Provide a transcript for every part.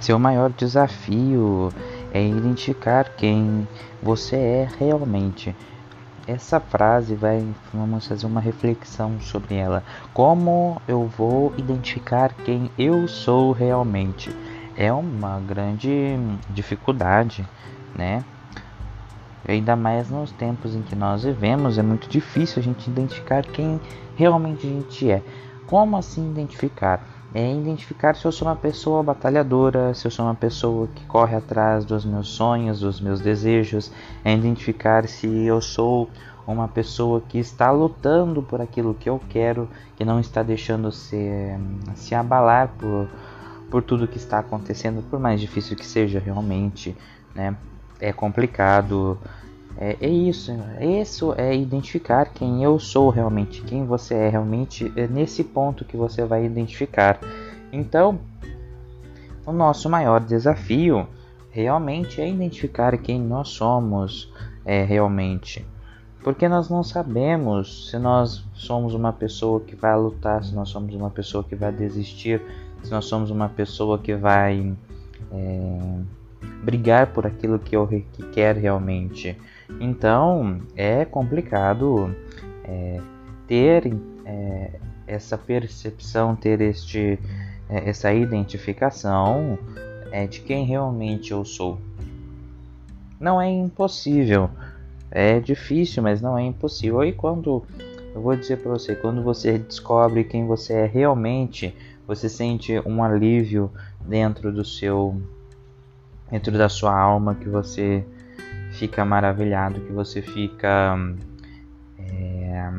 Seu maior desafio é identificar quem você é realmente. Essa frase vai, vamos fazer uma reflexão sobre ela. Como eu vou identificar quem eu sou realmente? É uma grande dificuldade, né? Ainda mais nos tempos em que nós vivemos, é muito difícil a gente identificar quem realmente a gente é. Como assim identificar? É identificar se eu sou uma pessoa batalhadora, se eu sou uma pessoa que corre atrás dos meus sonhos, dos meus desejos, é identificar se eu sou uma pessoa que está lutando por aquilo que eu quero, que não está deixando se, se abalar por, por tudo que está acontecendo, por mais difícil que seja realmente, né? É complicado, é, é, isso, isso é identificar quem eu sou realmente, quem você é realmente, é nesse ponto que você vai identificar. Então, o nosso maior desafio realmente é identificar quem nós somos é, realmente. Porque nós não sabemos se nós somos uma pessoa que vai lutar, se nós somos uma pessoa que vai desistir, se nós somos uma pessoa que vai é, brigar por aquilo que eu que quer realmente. Então é complicado é, ter é, essa percepção, ter este, é, essa identificação é, de quem realmente eu sou. Não é impossível, é difícil, mas não é impossível. E quando eu vou dizer para você, quando você descobre quem você é realmente, você sente um alívio dentro do seu dentro da sua alma que você fica maravilhado, que você fica é,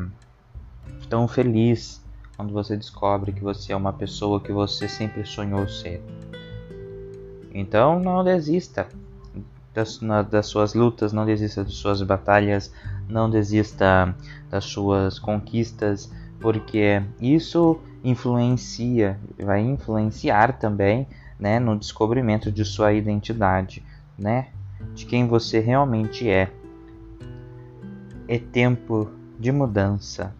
tão feliz quando você descobre que você é uma pessoa que você sempre sonhou ser. Então não desista das, na, das suas lutas, não desista das suas batalhas, não desista das suas conquistas, porque isso influencia, vai influenciar também né, no descobrimento de sua identidade, né? de quem você realmente é. É tempo de mudança.